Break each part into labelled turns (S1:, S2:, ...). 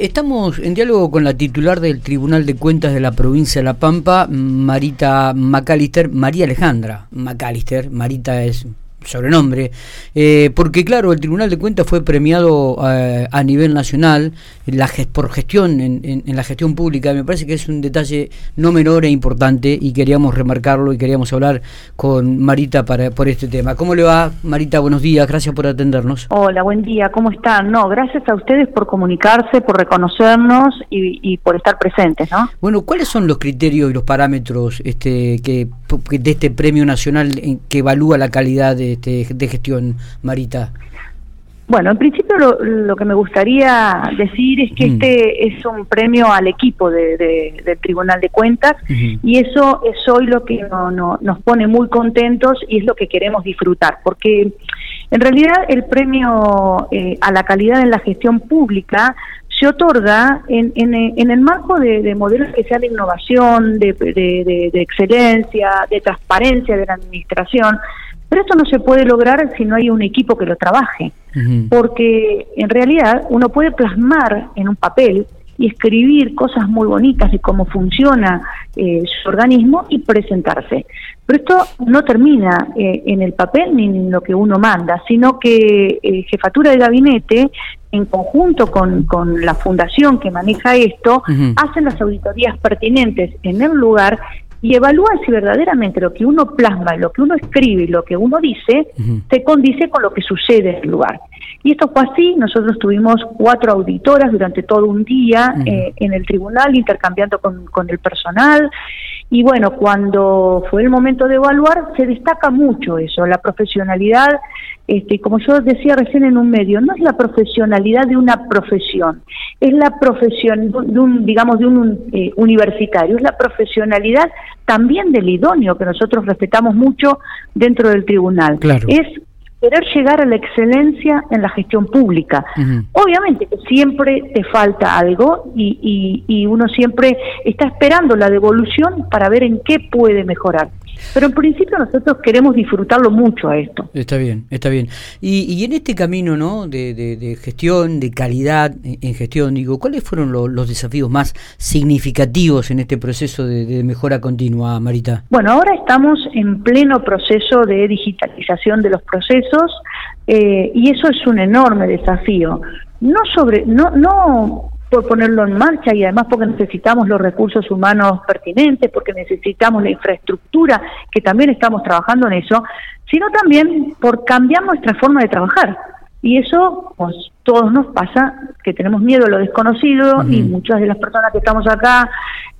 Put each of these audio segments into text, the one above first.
S1: Estamos en diálogo con la titular del Tribunal de Cuentas de la provincia de La Pampa, Marita Macalister, María Alejandra Macalister. Marita es sobrenombre, eh, porque claro, el Tribunal de Cuentas fue premiado eh, a nivel nacional la, por gestión en, la gestión pública, me parece que es un detalle no menor e importante y queríamos remarcarlo y queríamos hablar con Marita para, por este tema. ¿Cómo le va, Marita? Buenos días, gracias por atendernos.
S2: Hola, buen día, ¿cómo están? No, gracias a ustedes por comunicarse, por reconocernos y, por estar presentes, ¿no?
S1: Bueno, ¿cuáles son los criterios y los parámetros este, que, de este premio nacional que evalúa la calidad de este, de gestión, Marita?
S2: Bueno, en principio lo, que me gustaría decir es que mm. este es un premio al equipo de, del Tribunal de Cuentas y eso es hoy lo que nos pone muy contentos y es lo que queremos disfrutar, porque en realidad el premio eh, a la calidad en la gestión pública se otorga en, en, el marco de, modelos que sean de innovación, de, de, de excelencia, de transparencia de la administración, pero esto no se puede lograr si no hay un equipo que lo trabaje, porque en realidad uno puede plasmar en un papel y escribir cosas muy bonitas de cómo funciona eh, su organismo y presentarse. Pero esto no termina eh, en el papel ni en lo que uno manda, sino que eh, Jefatura de Gabinete, en conjunto con, con la fundación que maneja esto, hacen las auditorías pertinentes en el lugar y evalúan si verdaderamente lo que uno plasma, lo que uno escribe y lo que uno dice se condice con lo que sucede en el lugar. Y esto fue así, nosotros tuvimos cuatro auditoras durante todo un día eh, en el tribunal intercambiando con, con el personal. Y bueno, cuando fue el momento de evaluar, se destaca mucho eso, la profesionalidad, este, como yo decía recién en un medio, no es la profesionalidad de una profesión, es la profesión de un, digamos, de un eh, universitario, es la profesionalidad también del idóneo, que nosotros respetamos mucho dentro del tribunal. Es querer llegar a la excelencia en la gestión pública. Obviamente que siempre te falta algo y, y, uno siempre está esperando la devolución para ver en qué puede mejorar. Pero en principio nosotros queremos disfrutarlo mucho a esto.
S1: Está bien, está bien. Y, y en este camino ¿no? de, de, gestión, de calidad en gestión, digo, ¿cuáles fueron los desafíos más significativos en este proceso de, mejora continua, Marita?
S2: Bueno, ahora estamos en pleno proceso de digitalización de los procesos eh, y eso es un enorme desafío. No sobre, no, no por ponerlo en marcha y además porque necesitamos los recursos humanos pertinentes, porque necesitamos la infraestructura, que también estamos trabajando en eso, sino también por cambiar nuestra forma de trabajar. Y eso, pues todos nos pasa, que tenemos miedo a lo desconocido y muchas de las personas que estamos acá,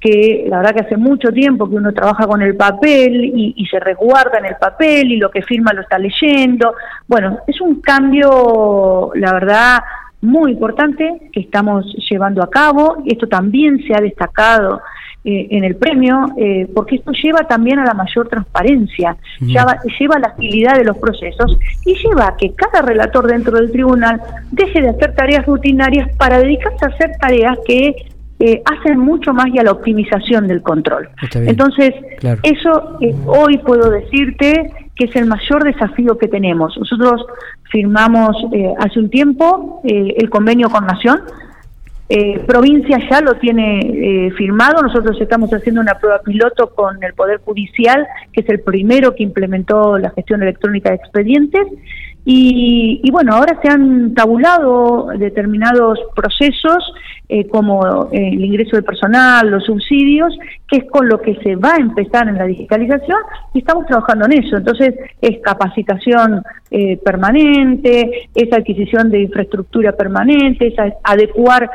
S2: que la verdad que hace mucho tiempo que uno trabaja con el papel y, y se resguarda en el papel y lo que firma lo está leyendo. Bueno, es un cambio, la verdad, muy importante que estamos llevando a cabo. Esto también se ha destacado eh, en el premio, eh, porque esto lleva también a la mayor transparencia, lleva, lleva, a la agilidad de los procesos y lleva a que cada relator dentro del tribunal deje de hacer tareas rutinarias para dedicarse a hacer tareas que eh, hacen mucho más y a la optimización del control. Entonces, eso hoy puedo decirte que es el mayor desafío que tenemos. Nosotros firmamos eh, hace un tiempo eh, el convenio con Nación. Eh, provincia ya lo tiene firmado, nosotros estamos haciendo una prueba piloto con el Poder Judicial, que es el primero que implementó la gestión electrónica de expedientes, y, y bueno, ahora se han tabulado determinados procesos eh, como eh, el ingreso de personal, los subsidios, que es con lo que se va a empezar en la digitalización y estamos trabajando en eso. Entonces, es capacitación eh, permanente, es adquisición de infraestructura permanente, es adecuar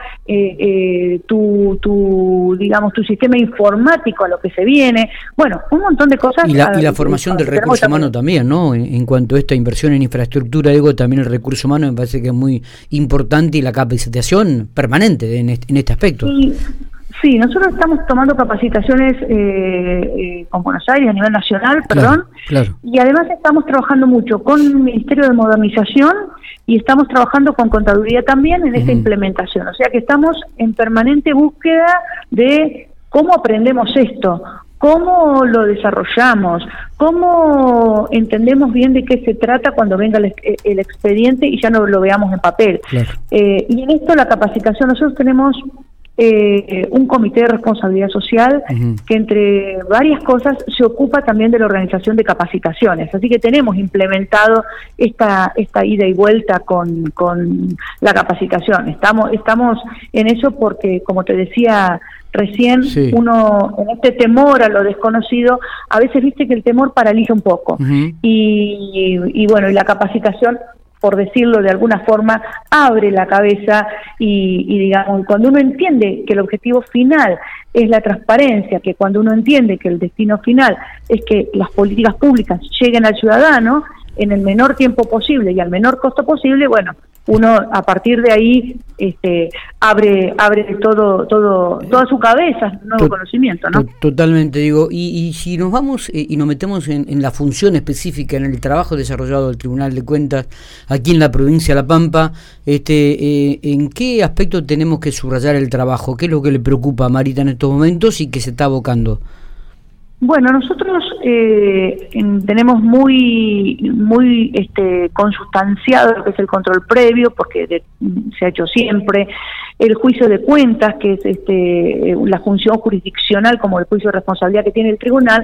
S2: tu, tu, digamos, tu sistema informático a lo que se viene. Bueno, un montón de cosas.
S1: Y la, formación del recurso humano también, ¿no? En, cuanto a esta inversión en infraestructura, digo, también el recurso humano me parece que es muy importante y la capacitación permanente en este, aspecto.
S2: Sí, nosotros estamos tomando capacitaciones eh, eh, con Buenos Aires a nivel nacional, perdón, y además estamos trabajando mucho con el Ministerio de Modernización y estamos trabajando con Contaduría también en esta implementación. O sea que estamos en permanente búsqueda de cómo aprendemos esto, cómo lo desarrollamos, cómo entendemos bien de qué se trata cuando venga el, expediente y ya no lo veamos en papel. Eh, y en esto la capacitación, nosotros tenemos eh, un comité de responsabilidad social que entre varias cosas se ocupa también de la organización de capacitaciones. Así que tenemos implementado esta, esta ida y vuelta con, con la capacitación. Estamos, estamos en eso porque, como te decía Recién uno, en este temor a lo desconocido, a veces viste que el temor paraliza un poco. y, bueno, y la capacitación por decirlo de alguna forma, abre la cabeza y, y, digamos, cuando uno entiende que el objetivo final es la transparencia, que cuando uno entiende que el destino final es que las políticas públicas lleguen al ciudadano en el menor tiempo posible y al menor costo posible, bueno, uno a partir de ahí este, abre abre todo todo toda su cabeza nuevo conocimiento no
S1: totalmente digo y, si nos vamos eh, y nos metemos en, la función específica en el trabajo desarrollado del Tribunal de Cuentas aquí en la provincia de La Pampa este eh, en qué aspecto tenemos que subrayar el trabajo qué es lo que le preocupa a Marita en estos momentos y que se está abocando
S2: bueno, nosotros eh, tenemos muy muy este, consustanciado lo que es el control previo, porque se ha hecho siempre, el juicio de cuentas, que es este, la función jurisdiccional como el juicio de responsabilidad que tiene el tribunal,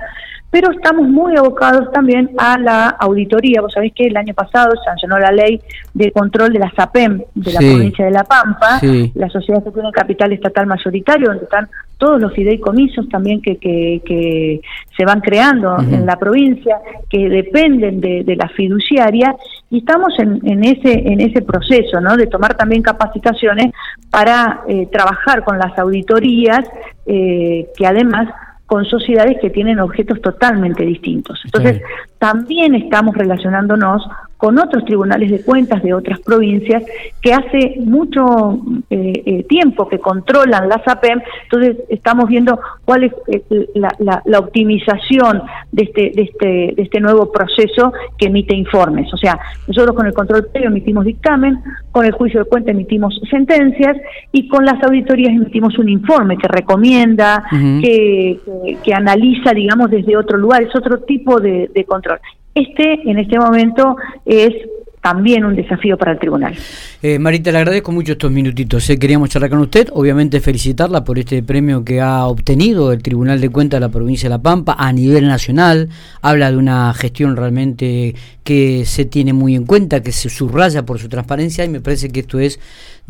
S2: pero estamos muy abocados también a la auditoría. Vos sabés que el año pasado sancionó la ley de control de la SAPEM de la provincia de La Pampa, la sociedad tiene capital estatal mayoritario, donde están todos los fideicomisos también que, que, se van creando en la provincia, que dependen de, la fiduciaria, y estamos en, en, ese, en ese proceso, ¿no? De tomar también capacitaciones para eh, trabajar con las auditorías, eh, que además con sociedades que tienen objetos totalmente distintos. Entonces, también estamos relacionándonos con otros tribunales de cuentas de otras provincias que hace mucho eh, eh, tiempo que controlan la SAPEM, entonces estamos viendo cuál es eh, la, optimización de este, de, este, de este nuevo proceso que emite informes. O sea, nosotros con el control previo emitimos dictamen, con el juicio de cuenta emitimos sentencias y con las auditorías emitimos un informe que recomienda, que, que, analiza, digamos, desde otro lugar, es otro tipo de control. Este, en este momento, es también un desafío para el tribunal.
S1: Eh, Marita, le agradezco mucho estos minutitos. Eh. Queríamos charlar con usted, obviamente felicitarla por este premio que ha obtenido el Tribunal de Cuentas de la provincia de La Pampa a nivel nacional. Habla de una gestión realmente que se tiene muy en cuenta, que se subraya por su transparencia y me parece que esto es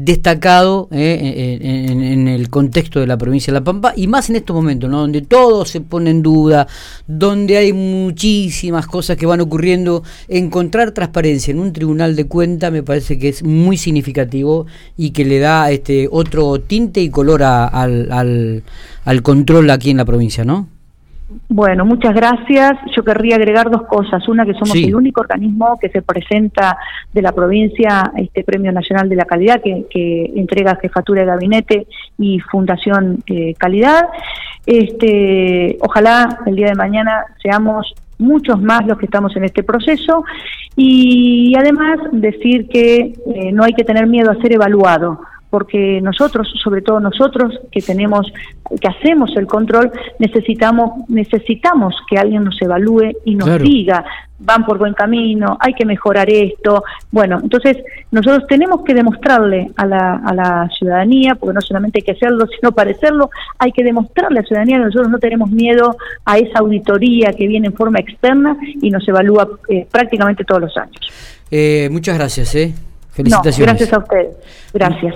S1: destacado eh, en, el contexto de la provincia de La Pampa y más en estos momentos, ¿no? donde todo se pone en duda, donde hay muchísimas cosas que van ocurriendo. Encontrar transparencia en un tribunal de cuentas me parece que es muy significativo y que le da este otro tinte y color al, al, al control aquí en la provincia, ¿no?
S2: Bueno, muchas gracias. Yo querría agregar dos cosas. Una, que somos el único organismo que se presenta de la provincia este Premio Nacional de la Calidad, que, que entrega Jefatura de Gabinete y Fundación eh, Calidad. Este, ojalá el día de mañana seamos muchos más los que estamos en este proceso y además decir que eh, no hay que tener miedo a ser evaluado porque nosotros, sobre todo nosotros que tenemos, que hacemos el control, necesitamos, necesitamos que alguien nos evalúe y nos diga, van por buen camino, hay que mejorar esto. Bueno, entonces nosotros tenemos que demostrarle a la, a la ciudadanía, porque no solamente hay que hacerlo, sino parecerlo, hay que demostrarle a la ciudadanía que nosotros no tenemos miedo a esa auditoría que viene en forma externa y nos evalúa eh, prácticamente todos los años.
S1: Eh, muchas gracias. ¿eh? Felicitaciones.
S2: gracias a ustedes. Gracias.